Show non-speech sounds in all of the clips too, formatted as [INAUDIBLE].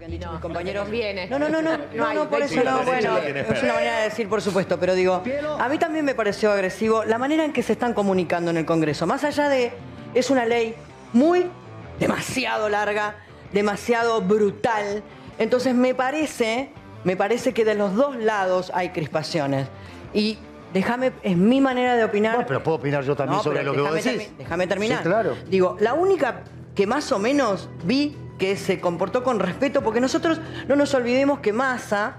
que han dicho no, mis compañeros. [LAUGHS] no viene. No, no, no, no, no, no, por no eso no, bueno, no es una manera de decir, por supuesto, pero digo, a mí también me pareció agresivo la manera en que se están comunicando en el Congreso. Más allá de, es una ley muy, demasiado larga, demasiado brutal. Entonces me parece, me parece que de los dos lados hay crispaciones. Y déjame, es mi manera de opinar. Bueno, pero puedo opinar yo también No, sobre lo que vos decís. Déjame terminar. Sí, claro. Digo, la única que más o menos vi que se comportó con respeto, porque nosotros no nos olvidemos que Massa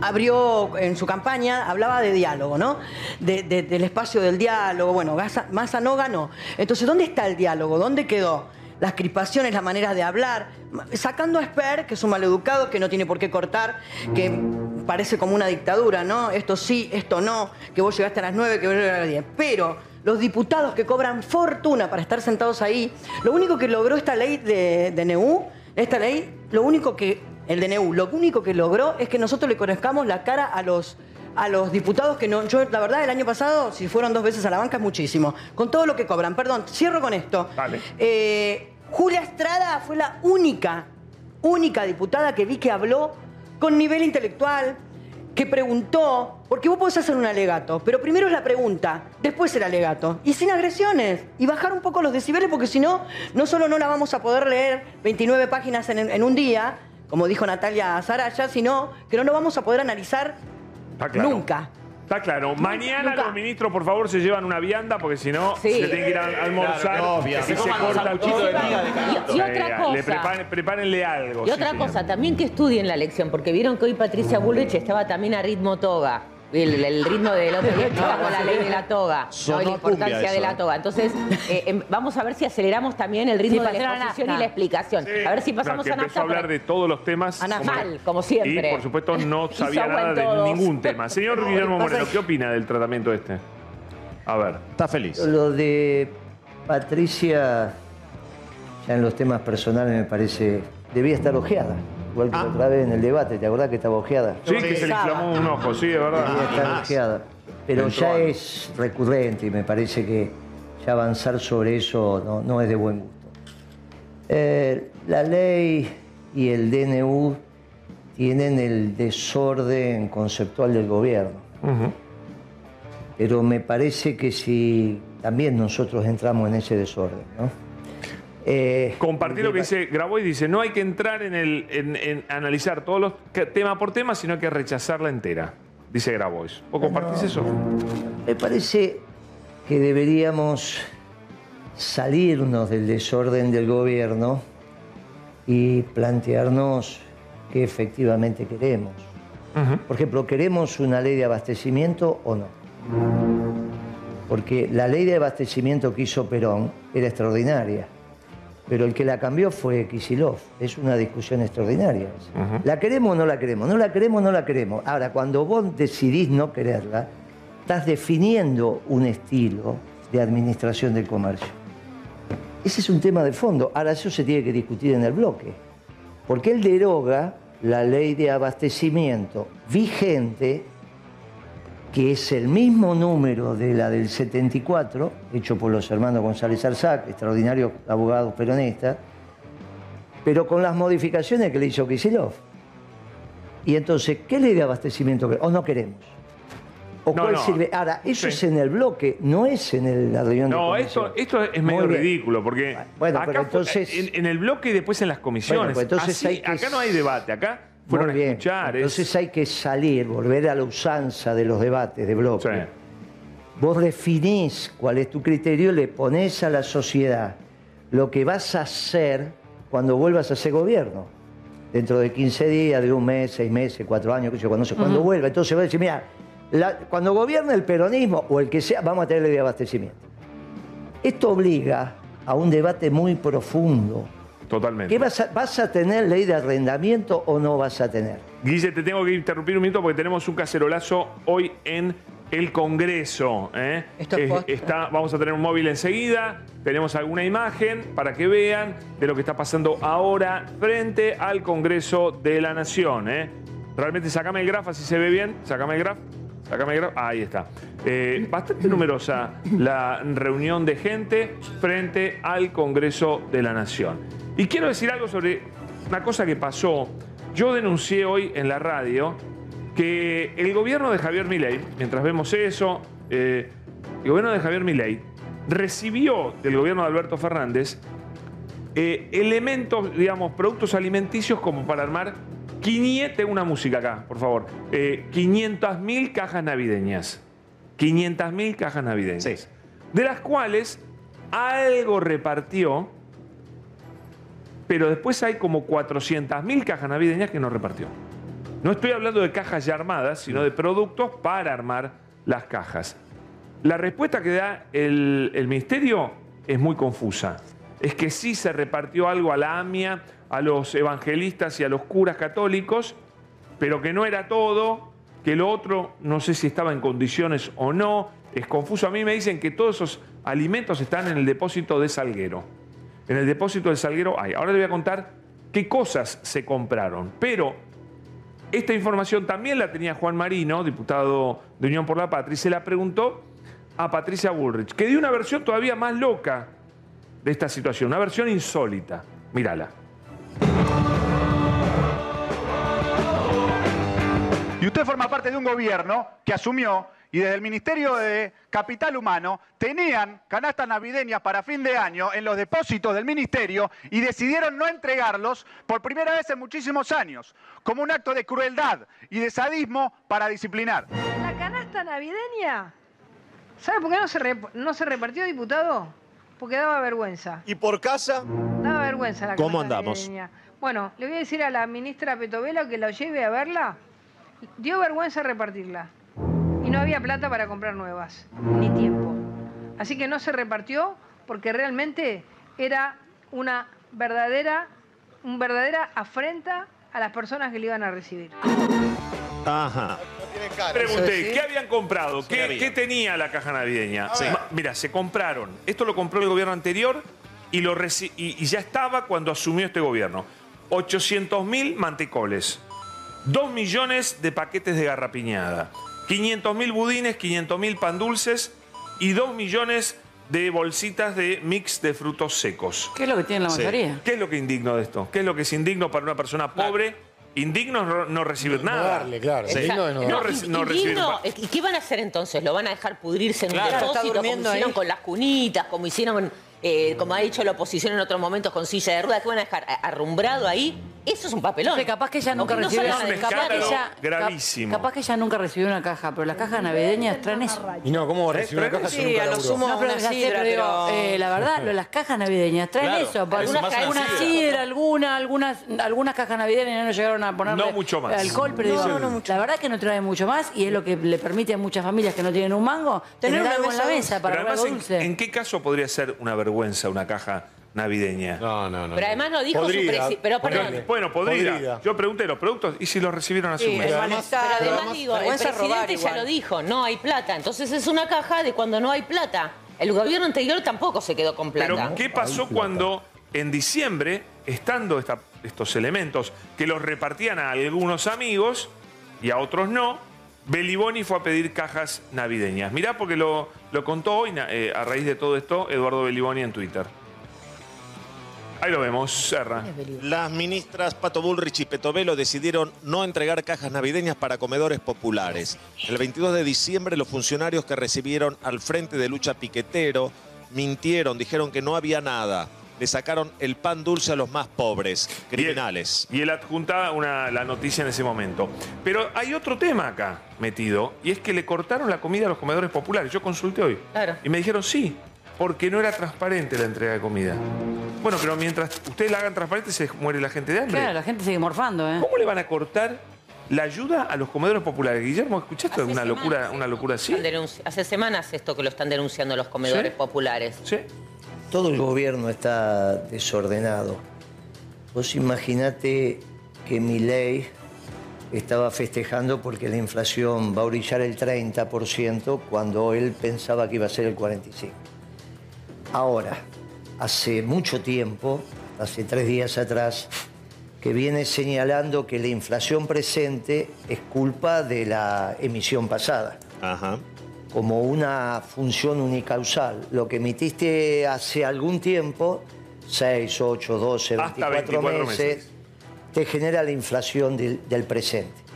abrió en su campaña, hablaba de diálogo, ¿no? De- de- del espacio del diálogo. Bueno, Massa no ganó. Entonces, ¿dónde está el diálogo? ¿Dónde quedó? Las crispaciones, las maneras de hablar. Sacando a Esper, que es un maleducado, que no tiene por qué cortar, que parece como una dictadura, ¿no? Esto sí, esto no, que vos llegaste a las 9, que vos llegaste a las 10. Pero los diputados que cobran fortuna para estar sentados ahí, lo único que logró esta ley de, de NEU, esta ley, lo único que, el DNU, lo único que logró es que nosotros le conozcamos la cara a los a los diputados que no, yo la verdad el año pasado, si fueron dos veces a la banca es muchísimo, con todo lo que cobran. Perdón, cierro con esto. Eh, Julia Estrada fue la única, única diputada que vi que habló con nivel intelectual, que preguntó, porque vos podés hacer un alegato, pero primero es la pregunta, después el alegato, y sin agresiones, y bajar un poco los decibeles, porque si no, no solo no la vamos a poder leer 29 páginas en, en un día, como dijo Natalia Zaraya, sino que no lo vamos a poder analizar claro. nunca. Está claro. Mañana nunca. los ministros, por favor, se llevan una vianda porque si no, Sí. se tienen que ir a a almorzar. Claro, no, vianda. y Se se corta el sanguchito de miga de canto. Y- y otra cosa. Le preparen- prepárenle algo. Y sí, otra señor. cosa, también que estudien la lección, porque vieron que hoy Patricia Bullrich estaba también a ritmo toga. El, el ritmo del otro día estaba con la ley de la toga, ¿no? Y la importancia de la ¿eh? toga. Entonces, eh, em, vamos a ver si aceleramos también el ritmo Sí, de la exposición y la explicación. Sí. A ver si pasamos a nafta. a hablar de todos los temas. A nafta. Mal, como siempre. Y, por supuesto, [LAUGHS] no sabía nada de todos. ningún tema. Señor Guillermo Moreno, ¿qué opina del tratamiento este? A ver. Está feliz. Lo de Patricia, ya en los temas personales me parece, debía estar ojeada. Igual que la otra vez en el debate, ¿te acordás que estaba ojeada? Sí, que se le inflamó un ojo, sí, de verdad. Debía estar más. ojeada. Pero Entró ya es recurrente y me parece que ya avanzar sobre eso no, no es de buen gusto. Eh, la ley y el DNU tienen el desorden conceptual del gobierno. Pero me parece que si también nosotros entramos en ese desorden, ¿no? Eh, Compartir lo que dice Grabois, dice, no hay que entrar en, el, en, en analizar todos los que- tema por tema, sino que rechazarla entera, dice Grabois. ¿Vos compartís eso? Me parece que deberíamos salirnos del desorden del gobierno y plantearnos qué efectivamente queremos. Por ejemplo, ¿queremos una ley de abastecimiento o no? Porque la ley de abastecimiento que hizo Perón era extraordinaria, pero el que la cambió fue Kisilov. Es una discusión extraordinaria. ¿La queremos o no la queremos? No la queremos, no la queremos. Ahora, cuando vos decidís no quererla, estás definiendo un estilo de administración del comercio. Ese es un tema de fondo. Ahora, eso se tiene que discutir en el bloque. Porque él deroga la ley de abastecimiento vigente, que es el mismo número de la del 74, hecho por los hermanos González Arzac, extraordinarios abogados peronistas, pero con las modificaciones que le hizo Kicillof. Y entonces, ¿qué ley de abastecimiento? ¿O no queremos? ¿O No, cuál no. sirve? Ahora, eso Sí. es en el bloque, no es en el- la reunión de No, comisión. esto, esto es medio ridículo, porque Bueno, acá pero entonces- en, en el bloque y después en las comisiones. Bueno, pues entonces Así, hay que- Acá no hay debate, acá fueron Muy a bien. es- Entonces hay que salir, volver a la usanza de los debates de bloque. Sí. Vos definís cuál es tu criterio, le pones a la sociedad lo que vas a hacer cuando vuelvas a ser gobierno. Dentro de 15 días, de un mes, seis meses, cuatro años, qué sé yo, cuando, cuando vuelva. Entonces va a decir, mira, la- cuando gobierne el peronismo o el que sea, vamos a tener ley de abastecimiento. Esto obliga a un debate muy profundo. Totalmente. ¿Qué vas a, vas a tener ley de arrendamiento o no vas a tener? Guille, te tengo que interrumpir un minuto porque tenemos un cacerolazo hoy en el Congreso. ¿eh? Esto es Eh, posta. está, vamos a tener un móvil enseguida. Tenemos alguna imagen para que vean de lo que está pasando ahora frente al Congreso de la Nación. ¿eh? Realmente sacame el graf, así se ve bien. Sacame el graf. Sacame el graf. Ahí está. Eh, bastante numerosa la reunión de gente frente al Congreso de la Nación. Y quiero decir algo sobre una cosa que pasó. Yo denuncié hoy en la radio que el gobierno de Javier Milei, mientras vemos eso, eh, el gobierno de Javier Milei recibió del gobierno de Alberto Fernández eh, elementos, digamos, productos alimenticios como para armar 500, tengo una música acá, por favor, eh, 500.000 cajas navideñas. 500.000 cajas navideñas. Sí. De las cuales algo repartió, pero después hay como 400.000 cajas navideñas que no repartió. No estoy hablando de cajas ya armadas, sino de productos para armar las cajas. La respuesta que da el, el ministerio es muy confusa. Es que sí se repartió algo a la AMIA, a los evangelistas y a los curas católicos, pero que no era todo, que lo otro no sé si estaba en condiciones o no. Es confuso. A mí me dicen que todos esos alimentos están en el depósito de Salguero. En el depósito de Salguero hay. Ahora le voy a contar qué cosas se compraron. Pero esta información también la tenía Juan Marino, diputado de Unión por la Patria, y se la preguntó a Patricia Bullrich, que dio una versión todavía más loca de esta situación, una versión insólita. Mírala. Y usted forma parte de un gobierno que asumió y desde el Ministerio de Capital Humano tenían canastas navideñas para fin de año en los depósitos del ministerio y decidieron no entregarlos por primera vez en muchísimos años, como un acto de crueldad y de sadismo para disciplinar. La canasta navideña, ¿sabe por qué no se, rep- no se repartió, diputado? Porque daba vergüenza. ¿Y por casa? Daba vergüenza la ¿Cómo canasta andamos? navideña. Bueno, le voy a decir a la ministra Petovelo que lo lleve a verla. Dio vergüenza repartirla. Y no había plata para comprar nuevas, ni tiempo. Así que no se repartió porque realmente era una verdadera, un verdadera afrenta a las personas que le iban a recibir. Ajá. Pregunté. ¿qué habían comprado? ¿Qué, había. qué tenía la caja navideña? Mira, se compraron. Esto lo compró el gobierno anterior y, lo y, y ya estaba cuando asumió este gobierno. 800 mil mantecoles, 2 millones de paquetes de garrapiñada, 500 mil budines, 500 mil pan dulces y 2 millones de bolsitas de mix de frutos secos. ¿Qué es lo que tiene la Sí. mayoría? ¿Qué es lo que indigno de esto? ¿Qué es lo que es indigno para una persona pobre? Indigno es no, no recibir No nada. darle, claro. Sí. Digno de no No darle. reci- no recibir ¿Y qué van a hacer entonces? ¿Lo van a dejar pudrirse en un Claro, está depósito como hicieron ahí. con las cunitas, como hicieron, eh, como ha dicho la oposición en otros momentos con silla de ruedas? ¿Qué van a dejar arrumbrado ahí? Eso es un papelón. Que capaz que ella nunca no recibió salga Es un de- capaz que ella- gravísimo. capaz que ella nunca recibió una caja, pero las cajas navideñas traen eso. Y no, ¿cómo recibir una caja si Sí, nunca a lo laburó? sumo No, pero una ya sé, sidra, pero digo, pero... eh, la verdad, las cajas navideñas traen Claro, eso. Algunas, más una algunas sidra. alguna, algunas, algunas cajas navideñas no llegaron a ponerle No mucho más. alcohol, pero No, digo, no mucho. la verdad que no trae mucho más y es lo que le permite a muchas familias que no tienen un mango tener, una algo en la mesa para Pero algo dulce. ¿en, en qué caso podría ser una vergüenza una caja navideña? No, no, no. Pero además no dijo su Podrida, presi- pero perdón. ponele. Bueno, podría. Podrida. Yo pregunté los productos y si los recibieron a su Sí, mes. el además- Pero además además, digo, el presidente ya lo dijo, no hay plata. Entonces es una caja de cuando no hay plata. El gobierno anterior tampoco se quedó con plata. Pero ¿qué pasó cuando en diciembre, estando esta- estos elementos que los repartían a algunos amigos y a otros no, Beliboni fue a pedir cajas navideñas? Mirá porque lo, lo contó hoy, eh, a raíz de todo esto, Eduardo Beliboni en Twitter. Ahí lo vemos, Serra. Las ministras Pato Bullrich y Petovelo decidieron no entregar cajas navideñas para comedores populares. El 22 de diciembre los funcionarios que recibieron al Frente de Lucha Piquetero mintieron, dijeron que no había nada. Le sacaron el pan dulce a los más pobres, criminales. Y él, y él adjunta una, la noticia en ese momento. Pero hay otro tema acá metido, y es que le cortaron la comida a los comedores populares. Yo consulté hoy. Claro. Y me dijeron sí, porque no era transparente la entrega de comida. Bueno, pero mientras ustedes la hagan transparente, se muere la gente de hambre. Claro, la gente sigue morfando, ¿eh? ¿Cómo le van a cortar la ayuda a los comedores populares? Guillermo, ¿escuchaste Hace una semanas locura, una locura lo así? Hace semanas esto que lo están denunciando los comedores ¿Sí? populares. ¿Sí? Todo el gobierno está desordenado. Vos imaginate que mi ley estaba festejando porque la inflación va a orillar el 30% cuando él pensaba que iba a ser el 45%. Ahora, hace mucho tiempo, hace tres días atrás, que viene señalando que la inflación presente es culpa de la emisión pasada Ajá. Como una función unicausal. Lo que emitiste hace algún tiempo, 6, 8, 12, Hasta 24, 24 meses, meses. te genera la inflación del, del presente.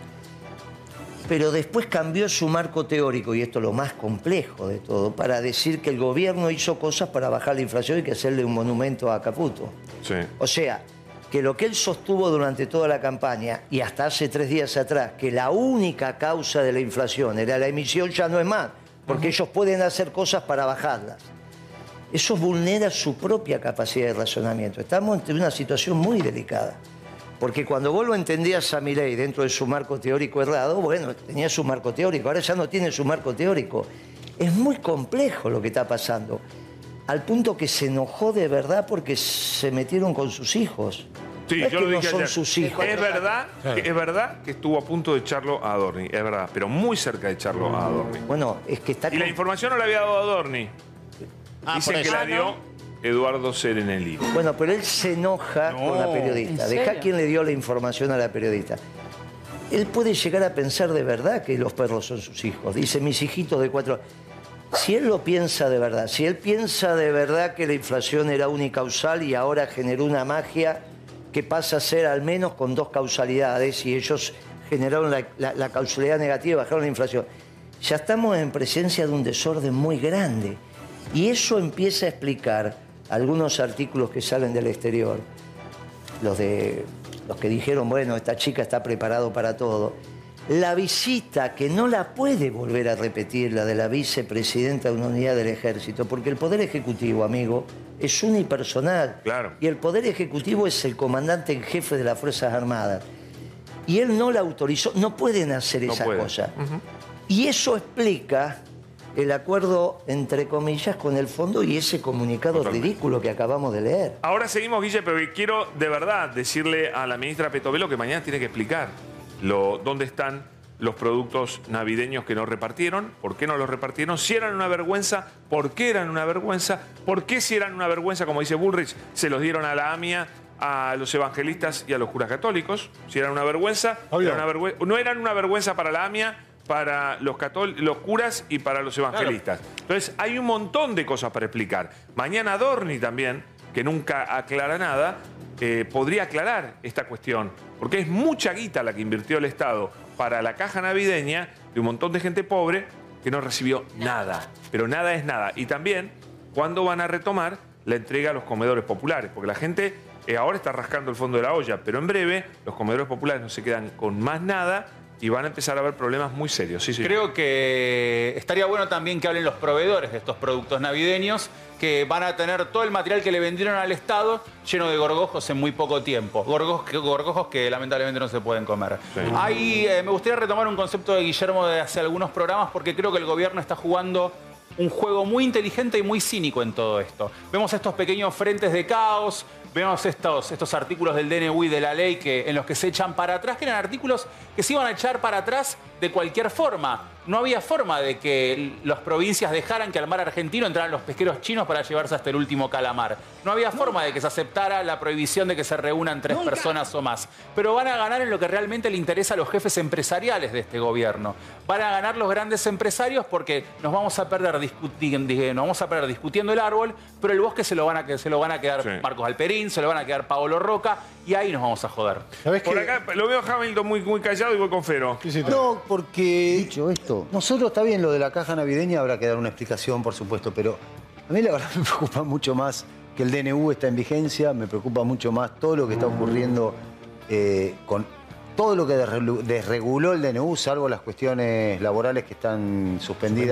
Pero después cambió su marco teórico, y esto es lo más complejo de todo, para decir que el gobierno hizo cosas para bajar la inflación y que hacerle un monumento a Caputo. Sí. O sea, que lo que él sostuvo durante toda la campaña y hasta hace tres días atrás, que la única causa de la inflación era la emisión, ya no es más, porque ellos pueden hacer cosas para bajarlas. Eso vulnera su propia capacidad de razonamiento. Estamos ante una situación muy delicada. Porque cuando vos lo entendías a Milei dentro de su marco teórico errado, bueno, tenía su marco teórico, ahora ya no tiene su marco teórico. Es muy complejo lo que está pasando, al punto que se enojó de verdad porque se metieron con sus hijos. Sí, No es yo que lo no dije son ayer. sus hijos. Es verdad, que- es verdad que estuvo a punto de echarlo a Adorni, es verdad, pero muy cerca de echarlo a Adorni. Bueno, es que está... Y la información no la había dado Adorni. Ah, Dicen que la dio Eduardo Serenelli. Bueno, pero él se enoja con la periodista. ¿en Deja quien le dio la información a la periodista. Él puede llegar a pensar de verdad que los perros son sus hijos. Dice, mis hijitos de cuatro... Si él lo piensa de verdad, si él piensa de verdad que la inflación era unicausal y ahora generó una magia que pasa a ser al menos con dos causalidades y ellos generaron la, causalidad negativa y bajaron la inflación, ya estamos en presencia de un desorden muy grande. Y eso empieza a explicar algunos artículos que salen del exterior, los de los que dijeron, bueno, esta chica está preparado para todo. La visita, que no la puede volver a repetir, la de la vicepresidenta de una unidad del ejército, porque el Poder Ejecutivo, amigo, es unipersonal. Claro. Y el Poder Ejecutivo es el comandante en jefe de las Fuerzas Armadas. Y él no la autorizó, no pueden hacer No esa puede. cosa. Y eso explica el acuerdo, entre comillas, con el fondo y ese comunicado Totalmente. ridículo que acabamos de leer. Ahora seguimos, Guille, pero quiero de verdad decirle a la ministra Petovelo que mañana tiene que explicar lo, dónde están los productos navideños que no repartieron, por qué no los repartieron, si eran una vergüenza, por qué eran una vergüenza, por qué si eran una vergüenza, como dice Bullrich, se los dieron a la AMIA, a los evangelistas y a los curas católicos, si eran una vergüenza, era una no eran una vergüenza para la AMIA, para los, los curas y para los evangelistas. Entonces, hay un montón de cosas para explicar. Mañana Dorni también, que nunca aclara nada, eh, podría aclarar esta cuestión, porque es mucha guita la que invirtió el Estado para la caja navideña de un montón de gente pobre que no recibió nada. Pero nada es nada. Y también, ¿cuándo van a retomar la entrega a los comedores populares? Porque la gente eh, ahora está rascando el fondo de la olla, pero en breve los comedores populares no se quedan con más nada y van a empezar a haber problemas muy serios. Sí, sí. Creo que estaría bueno también que hablen los proveedores de estos productos navideños, que van a tener todo el material que le vendieron al Estado lleno de gorgojos en muy poco tiempo. Gorgojos que, gorgojos que lamentablemente no se pueden comer. Sí. Ahí eh, me gustaría retomar un concepto de Guillermo de hace algunos programas, porque creo que el gobierno está jugando un juego muy inteligente y muy cínico en todo esto. Vemos estos pequeños frentes de caos, vemos estos, estos artículos del DNU y de la ley que, en los que se echan para atrás, que eran artículos que se iban a echar para atrás de cualquier forma. No había forma de que las provincias dejaran que al mar argentino entraran los pesqueros chinos para llevarse hasta el último calamar. No había forma de que se aceptara la prohibición de que se reúnan tres personas o más. Pero van a ganar en lo que realmente le interesa a los jefes empresariales de este gobierno. Van a ganar los grandes empresarios porque nos vamos a perder, discuti- nos vamos a perder discutiendo el árbol, pero el bosque se lo van a, que- se lo van a quedar Sí. Marcos Alperín, se lo van a quedar Paolo Roca y ahí nos vamos a joder. ¿Sabés Por qué? acá lo veo a Hamilton muy, muy callado y voy con Fero. Sí, sí, No, porque Dicho esto, nosotros está bien lo de la caja navideña, habrá que dar una explicación, por supuesto, pero a mí la verdad [LAUGHS] me preocupa mucho más que el DNU está en vigencia, me preocupa mucho más todo lo que está ocurriendo eh, con todo lo que desreguló el DNU, salvo las cuestiones laborales que están suspendidas,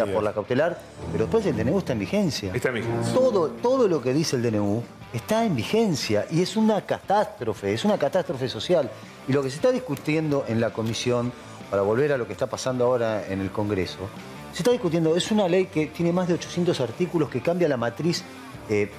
Suspendidas. por la cautelar, pero después el DNU está en vigencia. Está en vigencia. Todo, todo lo que dice el DNU está en vigencia y es una catástrofe, es una catástrofe social. Y lo que se está discutiendo en la comisión, para volver a lo que está pasando ahora en el Congreso, se está discutiendo, es una ley que tiene más de 800 artículos que cambia la matriz eh,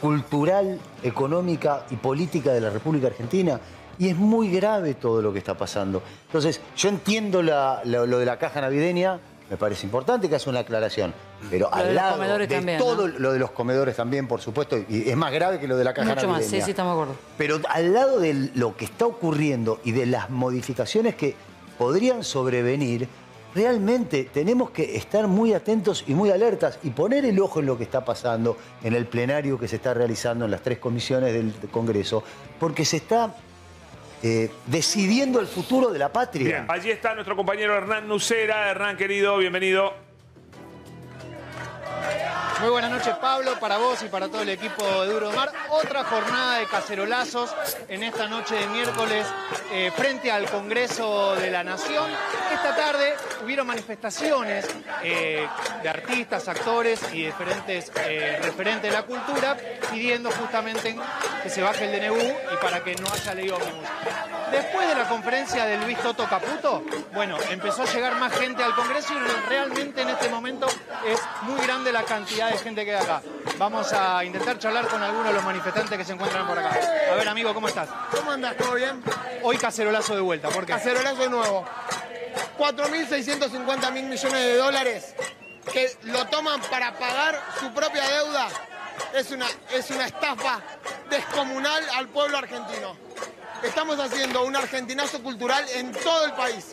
cultural, económica y política de la República Argentina. Y es muy grave todo lo que está pasando. Entonces, yo entiendo lo de la caja navideña, me parece importante que haga una aclaración. Pero Lo al lado de también, todo ¿no? lo de los comedores también, por supuesto, y es más grave que lo de la caja Mucho más, sí, sí, estamos de acuerdo. Pero al lado de lo que está ocurriendo y de las modificaciones que podrían sobrevenir, realmente tenemos que estar muy atentos y muy alertas y poner el ojo en lo que está pasando en el plenario que se está realizando en las tres comisiones del Congreso, porque se está eh, decidiendo el futuro de la patria. Bien, allí está nuestro compañero Hernán Nucera. Hernán, querido, bienvenido. Muy buenas noches, Pablo, para vos y para todo el equipo de Duro Mar. Otra jornada de cacerolazos en esta noche de miércoles eh, frente al Congreso de la Nación. Esta tarde hubieron manifestaciones eh, de artistas, actores y diferentes eh, referentes de la cultura pidiendo justamente que se baje el DNU y para que no haya ley ómnibus. Después de la conferencia de Luis Toto Caputo, bueno, empezó a llegar más gente al Congreso y realmente en este momento es muy grande la cantidad de gente que hay acá. Vamos a intentar charlar con algunos de los manifestantes que se encuentran por acá. A ver, amigo, ¿cómo estás? ¿Cómo andas? ¿Todo bien? Hoy cacerolazo de vuelta, ¿por qué? Cacerolazo de nuevo. 4.650 mil millones de dólares que lo toman para pagar su propia deuda. Es una, es una estafa descomunal al pueblo argentino. Estamos haciendo un argentinazo cultural en todo el país.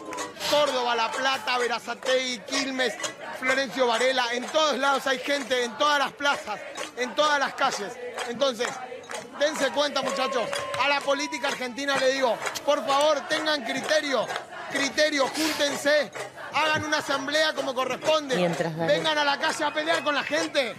Córdoba, La Plata, Verazategui, Quilmes, Florencio Varela, en todos lados hay gente, en todas las plazas, en todas las calles. Entonces, dense cuenta muchachos, a la política argentina le digo, por favor tengan criterio, criterio, júntense, hagan una asamblea como corresponde, Mientras, vengan a la calle a pelear con la gente.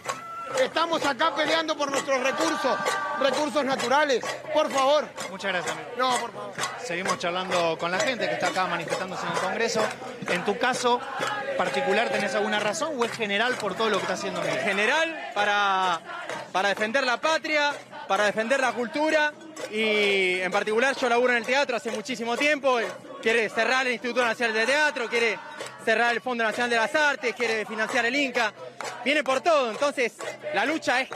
Estamos acá peleando por nuestros recursos, recursos naturales. Por favor. Muchas gracias, amigo. No, por favor. Seguimos charlando con la gente que está acá manifestándose en el Congreso. En tu caso particular, ¿tenés alguna razón o es general por todo lo que está haciendo Milei? general para, para defender la patria, para defender la cultura y en particular yo laburo en el teatro hace muchísimo tiempo, quiere cerrar el Instituto Nacional de Teatro, quiere cerrar el Fondo Nacional de las Artes, quiere financiar el Inca, viene por todo, entonces la lucha es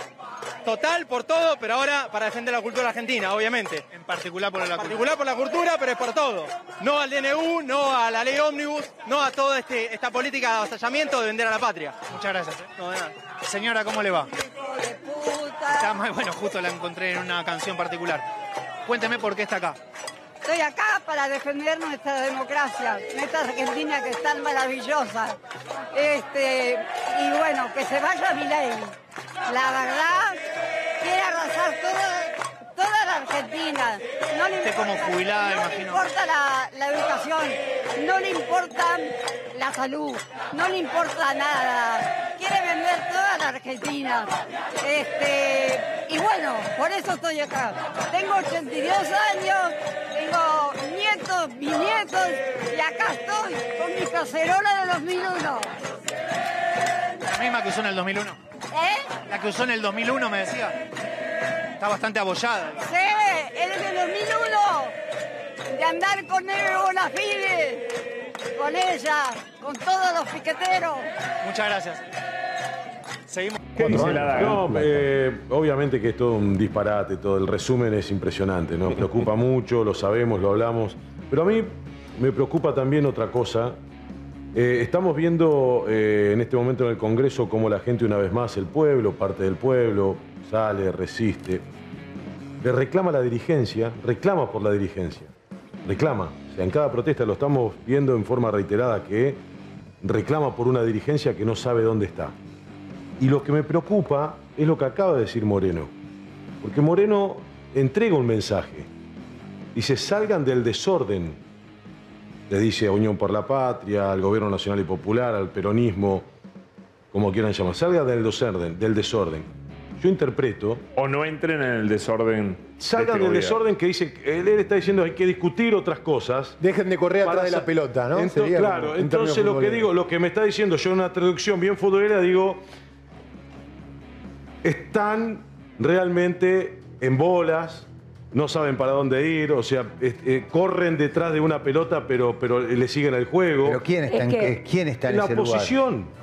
total por todo, pero ahora para defender la cultura argentina, obviamente. En particular por la En particular por la cultura, pero es por todo. No al DNU, no a la ley ómnibus, no a toda este, esta política de avasallamiento de vender a la patria. Muchas gracias. ¿eh? No, de nada. Señora, ¿cómo le va? Está muy bueno, justo la encontré en una canción particular. Cuénteme por qué está acá. Estoy acá para defender nuestra democracia, nuestra Argentina que es tan maravillosa. Este, y bueno, que se vaya mi ley. La verdad, quiere arrasar toda, toda la Argentina. No le, Usted como jubilada, no le importa la, la educación, no le importa la salud, no le importa nada. Quiere vender toda la Argentina. Este, y bueno, por eso estoy acá. Tengo 82 años, tengo nietos, bisnietos, y acá estoy con mi cacerola de 2001. La misma que usó en el 2001. ¿Eh? La que usó en el 2001, me decía. Está bastante abollada. Sí, es del 2001. De andar con él Bonafide, con ella, con todos los piqueteros. Muchas gracias. Seguimos. ¿Qué dice la daga? No, eh, obviamente que es todo un disparate, todo el resumen es impresionante, nos preocupa mucho, lo sabemos, lo hablamos, pero a mí me preocupa también otra cosa. Eh, estamos viendo eh, en este momento en el Congreso cómo la gente una vez más, el pueblo, parte del pueblo, sale, resiste, le reclama a la dirigencia, reclama por la dirigencia, reclama. O sea, en cada protesta lo estamos viendo en forma reiterada que reclama por una dirigencia que no sabe dónde está. Y lo que me preocupa es lo que acaba de decir Moreno. Porque Moreno entrega un mensaje. Dice, salgan del desorden. Le dice a Unión por la Patria, al Gobierno Nacional y Popular, al peronismo, como quieran llamar. Salgan del desorden. Del desorden. Yo interpreto... O no entren en el desorden. Salgan de del este desorden que dice, él, él está diciendo hay que discutir otras cosas. Dejen de correr atrás de la pelota, ¿no? Ento- Sería claro, entonces lo que digo, lo que me está diciendo yo en una traducción bien futbolera, digo, están realmente en bolas, no saben para dónde ir, o sea, eh, corren detrás de una pelota, pero, pero le siguen el juego. Pero ¿quién está, en, eh, ¿quién está en la ese lugar? oposición.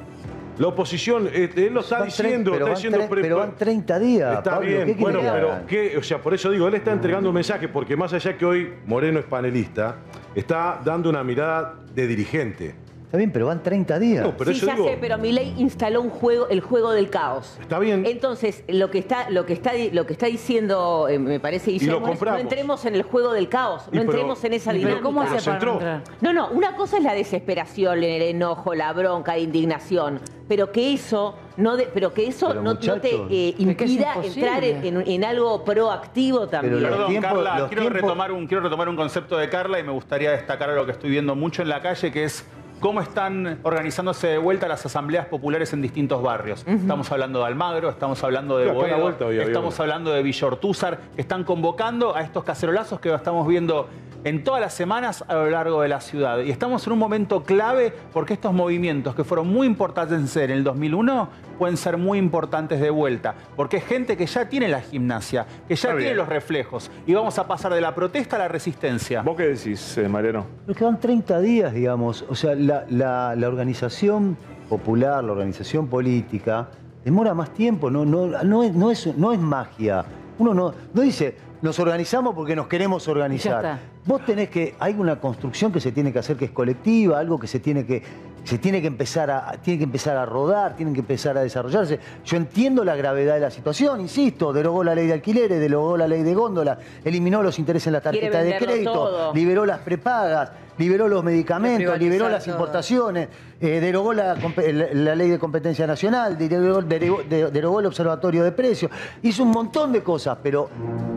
La oposición, eh, él lo está Van diciendo, pero está diciendo... tre- pre- pero van 30 días, Está Pablo, bien, ¿qué quiere bueno, que pero? ¿qué? o sea, por eso digo, él está entregando un mensaje, porque más allá que hoy Moreno es panelista, está dando una mirada de dirigente. Está bien, pero van 30 días. No, pero sí, ya digo, sé, pero Milei instaló un juego, el juego del caos. Está bien. Entonces, lo que está, lo que está, lo que está diciendo, eh, me parece, Guillermo, es, no entremos en el juego del caos, Y no pero- entremos en esa pero dinámica. ¿cómo hace para no? No, no, una cosa es la desesperación, el enojo, la bronca, la indignación, pero que eso no de- pero que eso Pero, no, no te eh, es impida entrar en, en- en algo proactivo también. Perdón, tiempos- Carla, quiero, tiempos- retomar un, quiero retomar un concepto de Carla y me gustaría destacar algo que estoy viendo mucho en la calle, que es cómo están organizándose de vuelta las asambleas populares en distintos barrios. Estamos hablando de Almagro, estamos hablando de Boedo, vuelta estamos hablando de Villa Ortúzar, que están convocando a estos cacerolazos que estamos viendo en todas las semanas a lo largo de la ciudad. Y estamos en un momento clave porque estos movimientos que fueron muy importantes en el 2001 pueden ser muy importantes de vuelta. Porque es gente que ya tiene la gimnasia, que ya Está tiene bien. los reflejos. Y vamos a pasar de la protesta a la resistencia. ¿Vos qué decís, eh, Mariano? Nos quedan 30 días, digamos. O sea, la, la- la organización popular, la organización política, demora más tiempo, no, no, no, es, no, es, no es magia. Uno no, no dice, nos organizamos porque nos queremos Ya organizar. Vos tenés que, hay una construcción que se tiene que hacer que es colectiva, algo que se tiene que, se tiene que empezar a, tiene que empezar a rodar, tienen que empezar a desarrollarse. Yo entiendo la gravedad de la situación, insisto, derogó la ley de alquileres, derogó la ley de góndola, eliminó los intereses en la Quiere tarjeta de crédito, todo. liberó las prepagas, liberó los medicamentos, liberó las todo. importaciones, eh, derogó la, la- la ley de competencia nacional, derogó, derogó- de- derogó el observatorio de precios, hizo un montón de cosas, pero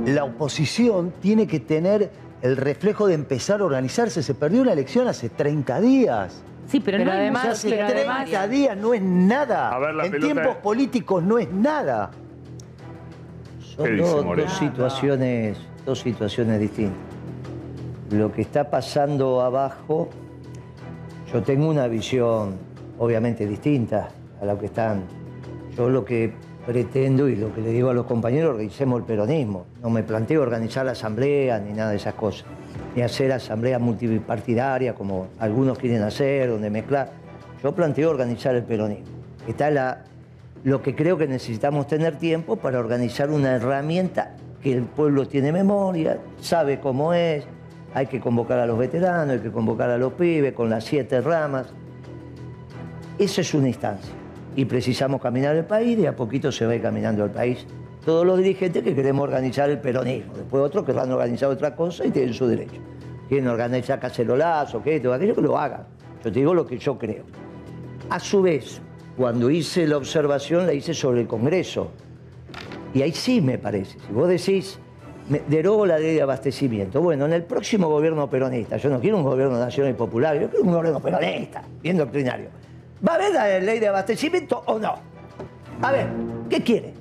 la oposición tiene que tener el reflejo de empezar a organizarse. Se perdió una elección hace 30 días. Sí, pero, Pero no hay además- hace pero tiempo. 30 días no es nada. A ver, la en pelota- tiempos políticos no es nada. Son dos situaciones, dos situaciones distintas. Lo que está pasando abajo, yo tengo una visión obviamente distinta a la que están. Yo lo que pretendo y lo que le digo a los compañeros, organicemos el peronismo. No me planteo organizar la asamblea ni nada de esas cosas. Ni hacer asamblea multipartidaria como algunos quieren hacer, donde mezclar. Yo planteo organizar el peronismo. Está la, lo que creo que necesitamos tener tiempo para organizar una herramienta que el pueblo tiene memoria, sabe cómo es, hay que convocar a los veteranos, hay que convocar a los pibes con las siete ramas. Esa es una instancia. Y precisamos caminar el país, y a poquito se va a ir caminando el país. Todos los dirigentes que queremos organizar el peronismo. Después otros que van a organizar otra cosa y tienen su derecho. Quieren organizar cacerolazo, que esto, aquello, que lo hagan. Yo te digo lo que yo creo. A su vez, cuando hice la observación, la hice sobre el Congreso. Y ahí sí me parece. Si vos decís, derogo la ley de abastecimiento. Bueno, en el próximo gobierno peronista, yo no quiero un gobierno nacional y popular, yo quiero un gobierno peronista, bien doctrinario. ¿Va a haber la ley de abastecimiento o no? A ver, ¿qué quiere?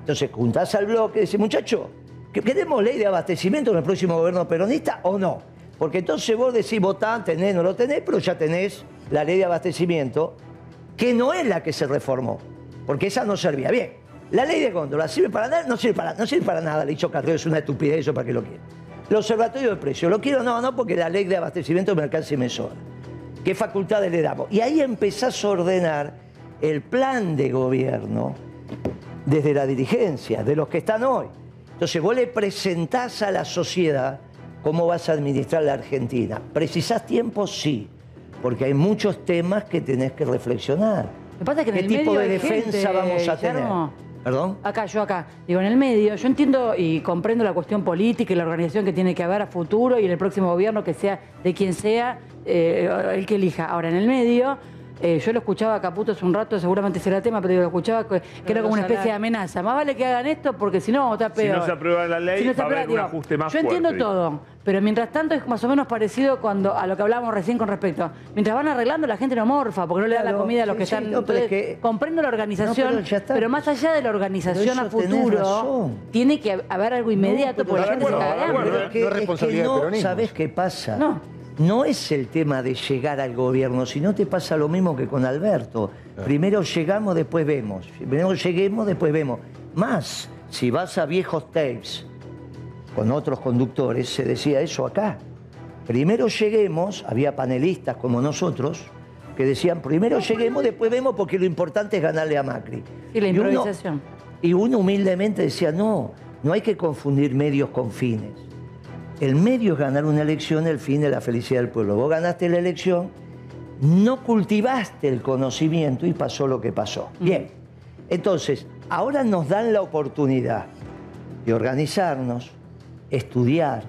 Entonces juntás al bloque y decís, muchacho, ¿que ¿queremos ley de abastecimiento en el próximo gobierno peronista o no? Porque entonces vos decís, votá, tenés, no lo tenés, pero ya tenés la ley de abastecimiento, que no es la que se reformó, porque esa no servía. Bien, la ley de góndola sirve para nada, no sirve para, nada, le dicho Carrero, es una estupidez eso para que lo quiera. El observatorio de precios, ¿lo quiero? No, no, porque la ley de abastecimiento me alcanza y me sobra. ¿Qué facultades le damos? Y ahí empezás a ordenar el plan de gobierno desde la dirigencia, de los que están hoy. Entonces vos le presentás a la sociedad cómo vas a administrar la Argentina. ¿Precisás tiempo? Sí, porque hay muchos temas que tenés que reflexionar. ¿Qué tipo de defensa gente, vamos a tener? Guillermo. ¿Perdón? Acá, yo acá. Digo, en el medio, yo entiendo y comprendo la cuestión política y la organización que tiene que haber a futuro y en el próximo gobierno que sea de quien sea, eh, el que elija. Ahora, en el medio, eh, yo lo escuchaba a Caputo hace un rato, seguramente será tema, pero digo, lo escuchaba que, que era como una especie de amenaza. Más vale que hagan esto porque si no, está Si peor. no se aprueba la ley, Si no se va a haber un ajuste más Yo entiendo todo, pero mientras tanto es más o menos parecido cuando a lo que hablábamos recién con respecto. Mientras van arreglando, la gente no morfa porque no le da la comida a los sí, que sí, están. no, pero es Entonces, que- comprendo la organización, No, pero más allá de la organización a futuro, tiene que haber algo inmediato porque la gente se caga de hambre. Pero es que, No es es que no. ¿sabés qué pasa? No. No es el tema de llegar al gobierno, sino te pasa lo mismo que con Alberto. Primero llegamos, después vemos. Primero lleguemos, después vemos. Más, si vas a viejos tapes con otros conductores, se decía eso acá. Primero lleguemos, había panelistas como nosotros, que decían, primero lleguemos, después vemos, porque lo importante es ganarle a Macri. Y la Y uno- improvisación. y uno humildemente decía, no, no hay que confundir medios con fines. El medio es ganar una elección, el fin de la felicidad del pueblo. Vos ganaste la elección, no cultivaste el conocimiento y pasó lo que pasó. Bien, entonces, ahora nos dan la oportunidad de organizarnos, estudiar,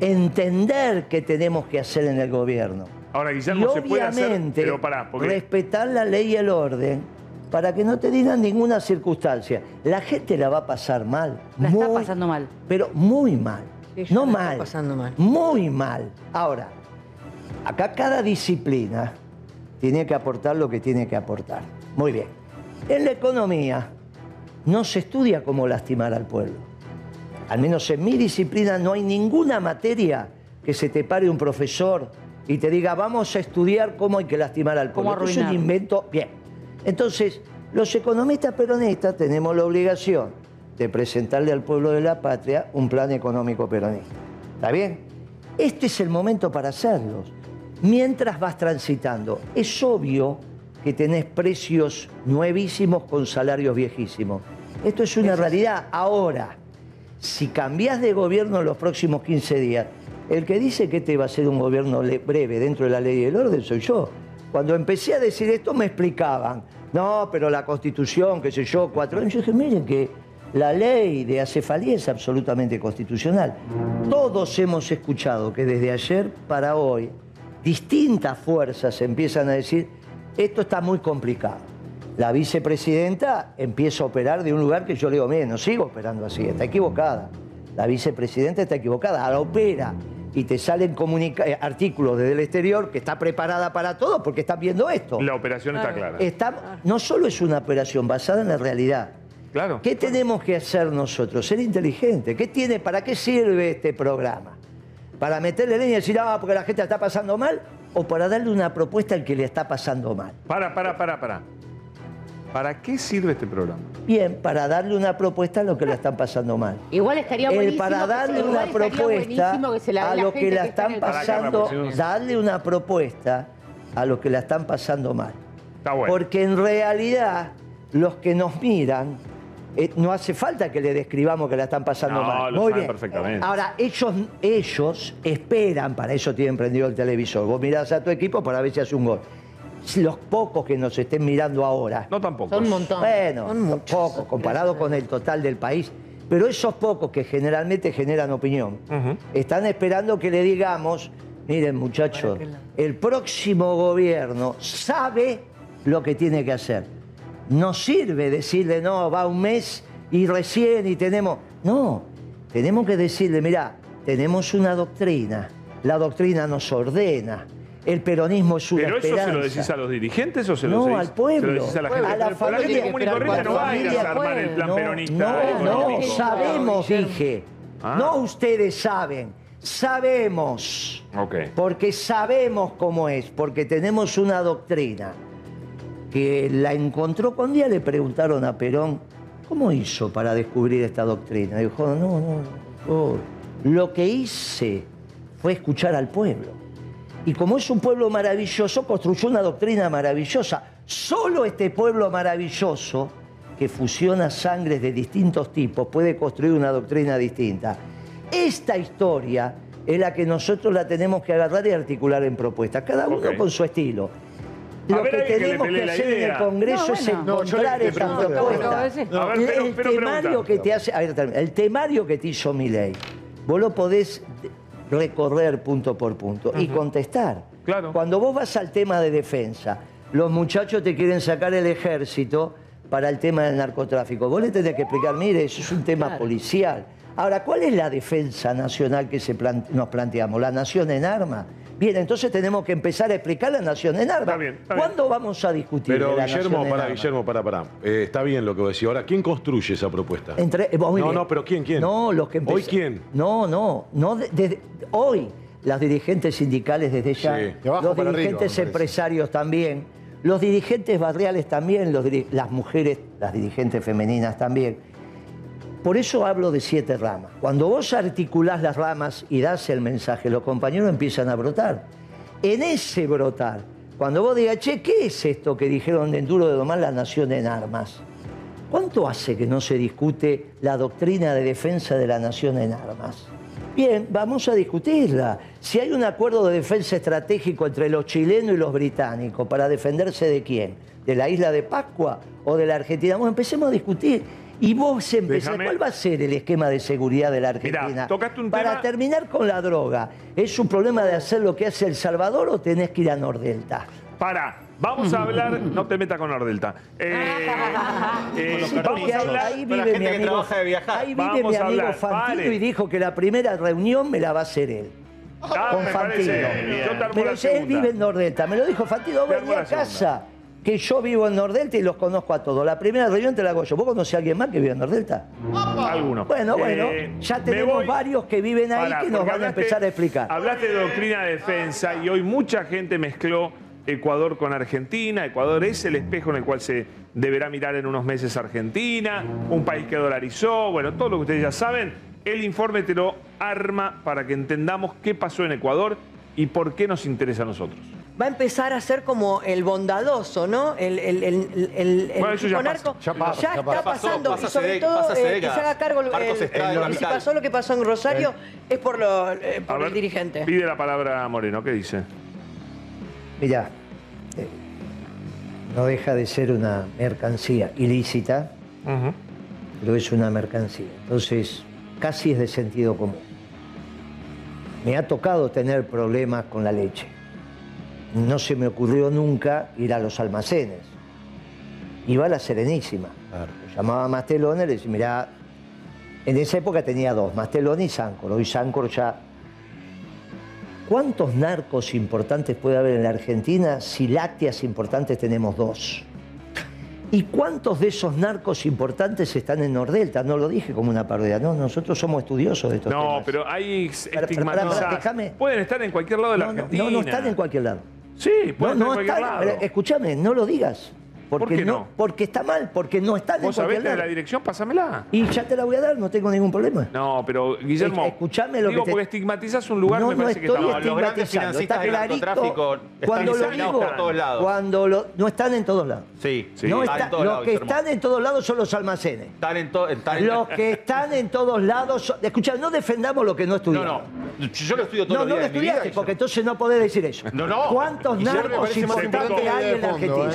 entender qué tenemos que hacer en el gobierno. Ahora, Guillermo, y se puede hacer. obviamente Pero pará, porque. respetar la ley y el orden para que no te digan ninguna circunstancia. La gente la va a pasar mal. La está pasando mal. Pero muy mal. No mal. pasando mal. Muy mal. Ahora, acá cada disciplina tiene que aportar lo que tiene que aportar. Muy bien. En la economía no se estudia cómo lastimar al pueblo. Al menos en mi disciplina no hay ninguna materia que se te pare un profesor y te diga, vamos a estudiar cómo hay que lastimar al pueblo. Es un invento. Bien. Entonces, los economistas peronistas tenemos la obligación de presentarle al pueblo de la patria un plan económico peronista. ¿Está bien? Este es el momento para hacerlos. Mientras vas transitando, es obvio que tenés precios nuevísimos con salarios viejísimos. Esto es una realidad. Ahora, si cambiás de gobierno en los próximos 15 días, el que dice que este va a ser un gobierno breve dentro de la ley y el orden soy yo. Cuando empecé a decir esto me explicaban, no, pero la constitución, qué sé yo, cuatro años. Yo dije, miren que la ley de acefalía es absolutamente constitucional. Todos hemos escuchado que desde ayer para hoy distintas fuerzas empiezan a decir, esto está muy complicado. La vicepresidenta empieza a operar de un lugar que yo le digo, mire, no sigo operando así, está equivocada. La vicepresidenta está equivocada, ahora opera y te salen eh, artículos desde el exterior que está preparada para todo porque están viendo esto. La operación está clara. Está- no solo es una operación basada en la realidad. Claro. ¿Qué tenemos que hacer nosotros? Ser inteligentes. ¿Qué tiene, ¿Para qué sirve este programa? ¿Para meterle leña y decir, ah, porque la gente la está pasando mal? ¿O para darle una propuesta al que le está pasando mal? Para, para, para, para. ¿Para qué sirve este programa? Bien, para darle una propuesta a los que la están pasando mal. Igual estaría El buenísimo. para que se- darle una propuesta a los que la están el- pasando, Para darle una propuesta a los que la están pasando mal. Está bueno. Porque en realidad los que nos miran, eh, no hace falta que le describamos que la están pasando No, mal. lo Muy saben bien. perfectamente. Ahora, ellos, ellos esperan, para eso tienen prendido el televisor. Vos mirás a tu equipo para ver si hace un gol. Los pocos que nos estén mirando ahora. No tampoco. Son un montón. Bueno, pocos, comparado con el total del país. Pero esos pocos que generalmente generan opinión, están esperando que le digamos, miren muchachos, el próximo gobierno sabe lo que tiene que hacer. No sirve decirle, no, va un mes y recién y tenemos... No, tenemos que decirle, mira, tenemos una doctrina, la doctrina nos ordena, el peronismo es una ¿Pero eso se lo decís a los dirigentes o se lo No, decís, al pueblo. se lo decís a la A gente? la Pero familia. gente común y corriente no va a ir a armar el plan no, peronista No, no, sabemos, dije. Ah. No ustedes saben, sabemos. Ok. Porque sabemos cómo es, porque tenemos una doctrina que la encontró con día, le preguntaron a Perón, ¿cómo hizo para descubrir esta doctrina? Dijo, no, no, no. oh, lo que hice fue escuchar al pueblo. Y como es un pueblo maravilloso, construyó una doctrina maravillosa. Solo este pueblo maravilloso, que fusiona sangres de distintos tipos, puede construir una doctrina distinta. Esta historia es la que nosotros la tenemos que agarrar y articular en propuestas, cada uno con su estilo. Lo que tenemos que hacer en el. Congreso No, es encontrar esa propuesta. El- temario que te hace, a ver, termino. el temario que te hizo mi ley, vos lo podés recorrer punto por punto y contestar. Claro. Cuando vos vas al tema de defensa, los muchachos te quieren sacar el ejército para el tema del narcotráfico. Vos le tenés que explicar, mire, eso es un tema policial. Ahora, ¿cuál es la defensa nacional que se nos planteamos? ¿La nación en armas? Bien, entonces tenemos que empezar a explicar la nación en armas. Está bien, está bien. ¿Cuándo vamos a discutir Pero de la Guillermo, nación para? Guillermo, para, para. Eh, está bien lo que vos decís. Ahora, ¿quién construye esa propuesta? Entre, eh, vos, No, bien. no, pero ¿quién, quién? No, los que ¿Hoy quién? No, no, no de- hoy las dirigentes sindicales desde ya, Sí. De los arriba, dirigentes empresarios también, los dirigentes barriales también, los las mujeres, las dirigentes femeninas también. Por eso hablo de siete ramas. Cuando vos articulás las ramas y das el mensaje, los compañeros empiezan a brotar. En ese brotar, cuando vos digas, che, ¿qué es esto que dijeron de Enduro de domar la nación en armas? ¿Cuánto hace que no se discute la doctrina de defensa de la nación en armas? Bien, vamos a discutirla. Si hay un acuerdo de defensa estratégico entre los chilenos y los británicos para defenderse de quién, de la isla de Pascua o de la Argentina, bueno, empecemos a discutir. Y vos empezás, Déjame- ¿cuál va a ser el esquema de seguridad de la Mirá, Argentina? tocaste un Para tema- terminar con la droga, ¿es un problema de hacer lo que hace El Salvador o tenés que ir a Nordelta? Para, Vamos a hablar, no te metas con Nordelta. Eh, [LAUGHS] eh, Sí, vamos porque a ahí, hablar. ahí vive mi amigo, ahí vive Vamos mi a amigo hablar, Fantino vale. y dijo que la primera reunión me la va a hacer él. Ah, con Fantino. parece bien. Yo te armo Pero él vive en Nordelta. Me lo dijo Fantino, Te armo vení a casa. Que yo vivo en Nordelta y los conozco a todos. La primera reunión te la hago yo. ¿Vos conocés a alguien más que vive en Nordelta? Alguno. Bueno, bueno, Eh, ya tenemos voy. varios que viven ahí Pará, que nos van a empezar a explicar. Hablaste de doctrina de defensa y hoy mucha gente mezcló Ecuador con Argentina. Ecuador es el espejo en el cual se deberá mirar en unos meses Argentina, un país que dolarizó, bueno, todo lo que ustedes ya saben. El informe te lo arma para que entendamos qué pasó en Ecuador y por qué nos interesa a nosotros. Va a empezar a ser como el bondadoso, ¿no? El, el, el, el, el Bueno, eso ya narco. pasa, ya pasa, Ya ya está pasa. pasando. Y sobre pasa todo eh, que se haga cargo. el- si pasó lo que pasó en Rosario, es por, lo, eh, por el dirigente. Pide la palabra Moreno, ¿qué dice? Mirá, eh, no deja de ser una mercancía ilícita, pero es una mercancía. Entonces, casi es de sentido común. Me ha tocado tener problemas con la leche. No se me ocurrió nunca ir a los almacenes. Iba a la Serenísima. Llamaba a Mastelone y le decía, mirá, en esa época tenía dos, Mastelone y Sancor. Hoy Sancor ya ¿Cuántos narcos importantes puede haber en la Argentina si lácteas importantes tenemos dos? ¿Y cuántos de esos narcos importantes están en Nordelta? No lo dije como una parodia, no, nosotros somos estudiosos de estos No, temas. pero hay déjame. Pueden estar en cualquier lado de la No, no, Argentina. no, no están en cualquier lado. Sí, pueden no, cualquier lado. escúchame, no lo digas. Porque qué no? Porque está mal, porque no están en ¿Vos sabés de la dirección? Pásamela. Y ya te la voy a dar, no tengo ningún problema. No, pero Guillermo. Es- escuchame lo digo, que te- porque estigmatizas un lugar, no, me no parece que estoy está mal. Los grandes financistas está del clarito. narcotráfico están Cuando lo digo, por todos lados. cuando lo- no están en todos lados. Sí, sí. no está- en todos los que Guillermo. están en todos lados son los almacenes. Están en todo. Están. Los que están en todos lados son... Escucha, no defendamos lo que no No, estudiamos. no. Yo lo estudio todos No, los no lo días de mi vida. estudiaste, porque entonces no podés decir eso. No, no. ¿Cuántos narcos importantes importante hay en la Argentina?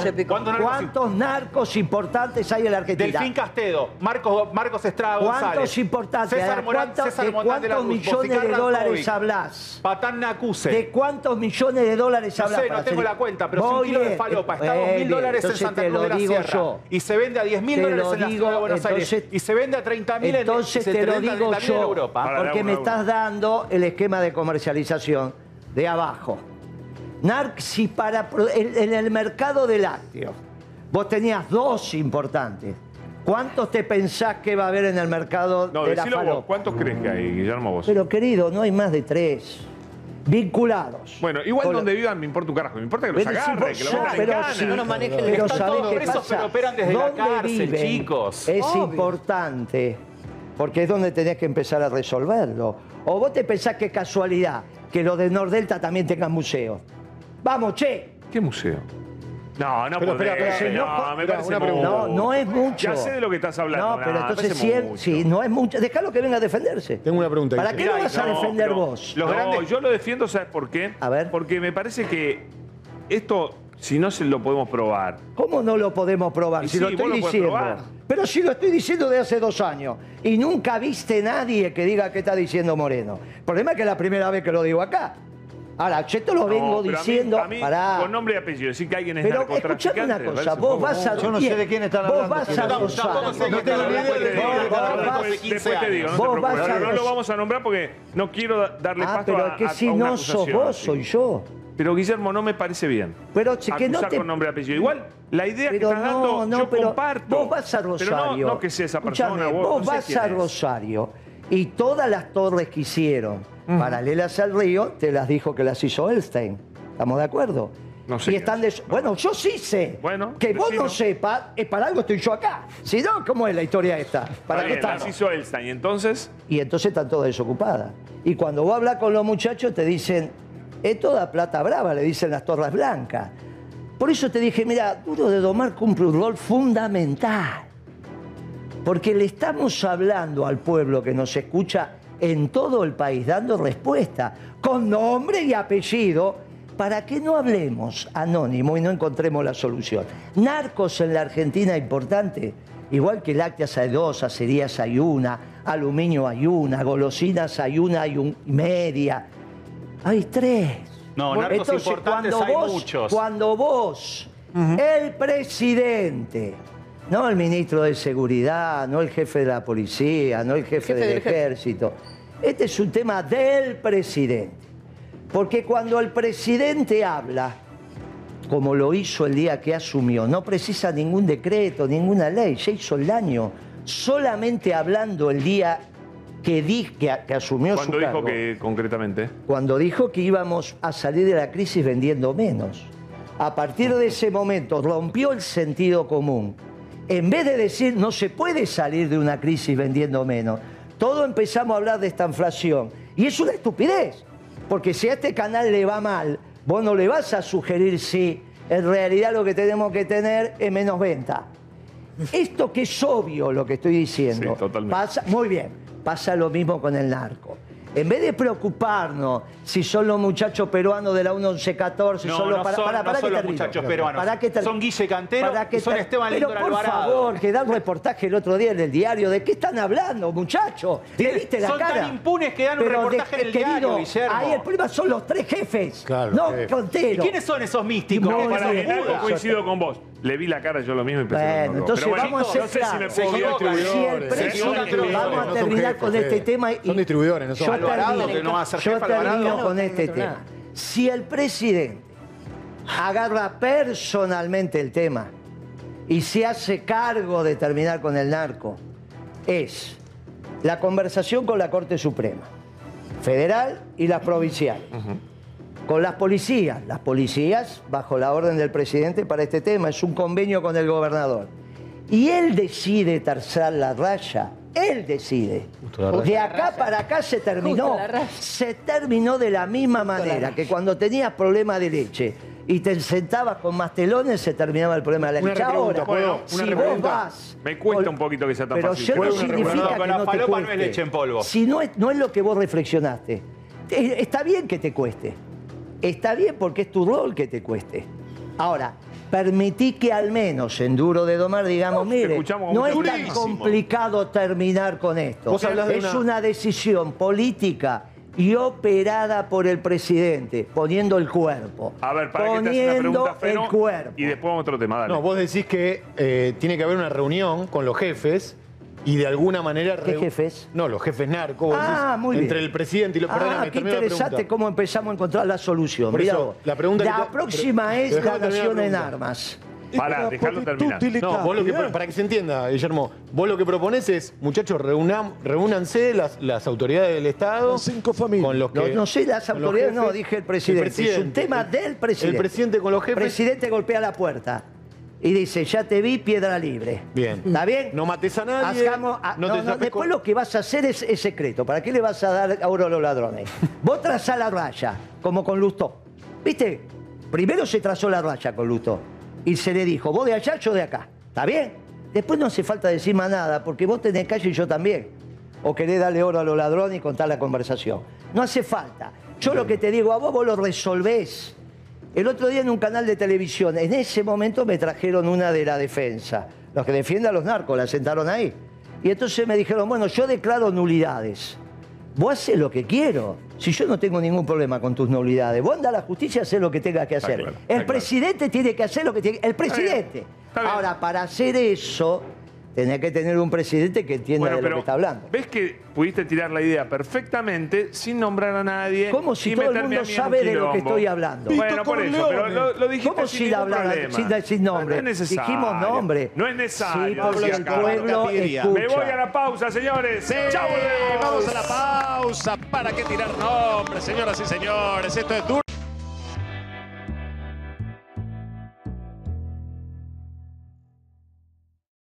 ¿Cuántos narcos- ¿Cuántos narcos importantes hay en la Argentina? Delfín Castedo, Marcos, Marcos Estrada González. ¿Cuántos importantes? César ¿De Morán, cuántos- César de Morán de la cuántos millones de dólares Rankovic, hablas? Patán Nacuse. ¿De cuántos millones de dólares No hablas? sé, para no tengo la cuenta, pero si un kilo de falopa está a eh, 2 mil bien, dólares en Santa te Cruz lo de la digo Sierra yo. y se vende a 10 mil Te dólares lo en la digo, ciudad de Buenos entonces- Aires y se vende a 30 mil en, Entonces se te lo 30 digo yo, Europa. porque me estás dando el esquema de comercialización de abajo. Narxi para en, en el mercado de lácteos. Vos tenías dos importantes. ¿Cuántos te pensás que va a haber en el mercado No, de la vos. ¿Cuántos crees que hay, Guillermo, vos? Pero querido, no hay más de tres. Vinculados. Bueno, igual Con la- donde vivan me importa un carajo. Me importa que los Pero si agarre, vos que los en pero cana. si- no nos maneje el pero Están ¿sabés todos qué presos, pasa? pero operan desde la ¿Dónde cárcel, viven? chicos. Es Obvio. importante, porque es donde tenés que empezar a resolverlo. O vos te pensás que es casualidad que los de Nordelta también tengan museo. Vamos, che. ¿Qué museo? No, no Pero, podés. espera, no, no, me parece una pregunta. mucho. No, no es mucho. Ya sé de lo que estás hablando. No, pero entonces si, él- mucho. si no es mucho, déjalo que venga a defenderse. Tengo una pregunta. ¿Para qué lo vas a defender no. vos? Los no, grandes- yo lo defiendo, ¿sabes por qué? A ver. Porque me parece que esto, si no se lo podemos probar. ¿Cómo no lo podemos probar? Y Si sí, lo vos estoy lo diciendo. probar. Pero si lo estoy diciendo de hace dos años y nunca viste nadie que diga qué está diciendo Moreno. El problema es que es la primera vez que lo digo acá. Ahora, yo te lo No, vengo pero a mí- diciendo. a mí, pará. con nombre y apellido, decir que alguien es Pero narcotraficante. escuchame una me cosa, parece vos poco. vas a. Yo no sé de quién están Vos hablando, vas pero a tampoco Rosario. sé No tengo ni idea Después te de digo, qué Vos están hablando. vas- después- 15 después te digo, no Vos te vas preocupes. a No, no lo vamos a nombrar porque no quiero da- darle Ah, pasto pero a, es que a- si a una no sos acusación, vos, sí. soy yo. Pero Guillermo, no me parece bien. Pero che, que no Acusar te. con nombre y apellido. Igual, la idea Pero que estás no, dando, no, yo pero comparto. Vos vas a Pero Rosario. no, no que sea esa persona, Escuchame, vos, vos no sé vas quién a es. Rosario y todas las torres que hicieron paralelas al río, te las dijo que las hizo Elstein. ¿Estamos de acuerdo? No sé Y están de... Bueno, yo sí sé. Bueno, que vos no sepas, es para algo estoy yo acá. Si no, ¿cómo es la historia esta? ¿Para qué estamos? las hizo Elstein. Entonces, Y entonces están todas desocupadas. Y cuando vos hablas con los muchachos te dicen, es toda plata brava, le dicen las torres blancas. Por eso te dije, mira, Duro de Domar cumple un rol fundamental. Porque le estamos hablando al pueblo que nos escucha en todo el país, dando respuesta, con nombre y apellido, para que no hablemos anónimo y no encontremos la solución. Narcos en la Argentina importante, igual que lácteas hay dos, acerías hay una, aluminio hay una, golosinas hay una y un- y media. Hay tres. No, narcos importantes cuando hay vos, muchos. Cuando vos El presidente. No el ministro de Seguridad, no el jefe de la policía, no el jefe, jefe del del ejército. Este es un tema del presidente. Porque cuando el presidente habla, como lo hizo el día que asumió, no precisa ningún decreto, ninguna ley, ya hizo el daño. Solamente hablando el día que, di- que, que asumió Cuando su dijo cargo, que concretamente. cuando dijo que íbamos a salir de la crisis vendiendo menos. A partir de ese momento rompió el sentido común. En vez de decir no se puede salir de una crisis vendiendo menos, todo empezamos a hablar de esta inflación. Y es una estupidez, porque si a este canal le va mal, vos no le vas a sugerir si en realidad lo que tenemos que tener es menos venta. Esto que es obvio lo que estoy diciendo, pasa, muy bien, pasa lo mismo con el narco. En vez de preocuparnos si son los muchachos peruanos de la 1114, No, son los no para, son- para, no para son que los termino. muchachos peruanos. Para que ter- Son Guille Cantero para que y son Esteban Pero por Alvarado. favor, que da un reportaje el otro día en el diario. ¿De qué están hablando, muchachos? ¿Le viste la son cara? tan impunes que dan un de- reportaje en el querido, diario, Guillermo. Ahí el problema son los tres jefes, no ¿Y Contero. quiénes son esos místicos? En no, Coincido con vos. Le vi la cara yo lo mismo y pensé Bueno, entonces Pero bueno, vamos a no sé si me claros. puedo Si guiar. el presidente, vamos a terminar con este tema y Son distribuidores, no son yo Alvarado, termino, que no va a ser yo jefe, Alvarado. termino No, con este tema. Si el presidente agarra personalmente el tema y se hace cargo de terminar con el narco, es la conversación con la Corte Suprema, federal y las provinciales. Con las policías, las policías bajo la orden del presidente para este tema, es un convenio con el gobernador. Y él decide tarzar la raya, él decide. De acá para acá se terminó. Se terminó de la misma manera que cuando tenías problema de leche y te sentabas con más telones, se terminaba el problema de la leche. Ahora, ¿puedo? Una si vos vas Me cuesta un poquito que sea tan pero fácil. eso no significa repregunta. que Pero la no te falopa no es cueste. leche en polvo. Si no es, no es lo que vos reflexionaste. Eh, Está bien que te cueste. Está bien porque es tu rol que te cueste. Ahora, permití que al menos en Duro de Domar digamos, mire, no es tan durísimo. complicado terminar con esto. Vos hablás de Es una- una decisión política y operada por el presidente, poniendo el cuerpo. A ver, para que te una poniendo pregunta, Feno, el cuerpo. y después otro tema, dale. No, vos decís que eh, tiene que haber una reunión con los jefes y de alguna manera... ¿Qué jefes? No, los jefes narcos. Ah, muy bien. Entre el presidente y los... Ah, perdóname, qué interesante cómo empezamos a encontrar la solución. Por eso, la pregunta que la te- próxima pero- es la nación la en armas. Para, dejarlo terminar. No, vos lo que, para que se entienda, Guillermo, vos lo que proponés es, muchachos, reunam- reúnanse las, las autoridades del Estado. cinco familias. Con los No, que, no sé las autoridades, no, dije el presidente. Es un tema del presidente. El presidente con los El jefes. presidente golpea la puerta y dice, ya te vi, piedra libre. Bien. ¿Está bien? No mates a nadie. Hagamos- ah, no no, no, después lo que vas a hacer es, es secreto. ¿Para qué le vas a dar oro a los ladrones? [LAUGHS] Vos trazás la raya, como con Lustó. ¿Viste? Primero se trazó la raya con Lustó. Y se le dijo, vos de allá, yo de acá. ¿Está bien? Después no hace falta decir más nada, porque vos tenés calle y yo también. O querés darle oro a los ladrones y contar la conversación. No hace falta. Yo lo que te digo a vos, vos lo resolvés. El otro día en un canal de televisión, en ese momento me trajeron una de la defensa. Los que defienden a los narcos, la sentaron ahí. Y entonces me dijeron, bueno, yo declaro nulidades. Vos haces lo que quiero. Si yo no tengo ningún problema con tus nulidades, vos anda a la justicia a hacer lo que tengas que hacer. claro, el presidente tiene que hacer lo que tiene El presidente. Ahora, para hacer eso, tenés que tener un presidente que entienda Bueno, de lo pero que está hablando. ves que pudiste tirar la idea perfectamente sin nombrar a nadie. Como si y todo el mundo sabe de lo que estoy hablando. Bueno, por eso, pero lo, lo dijiste ¿Cómo sin sin hablar, sin decir nombre? No es necesario. Dijimos nombre. No es necesario. Sí, porque el pueblo escucha. Me voy a la pausa, señores. Sí, Chau, vamos a la pausa. ¿Para qué tirar nombres, señoras y señores? Esto es duro.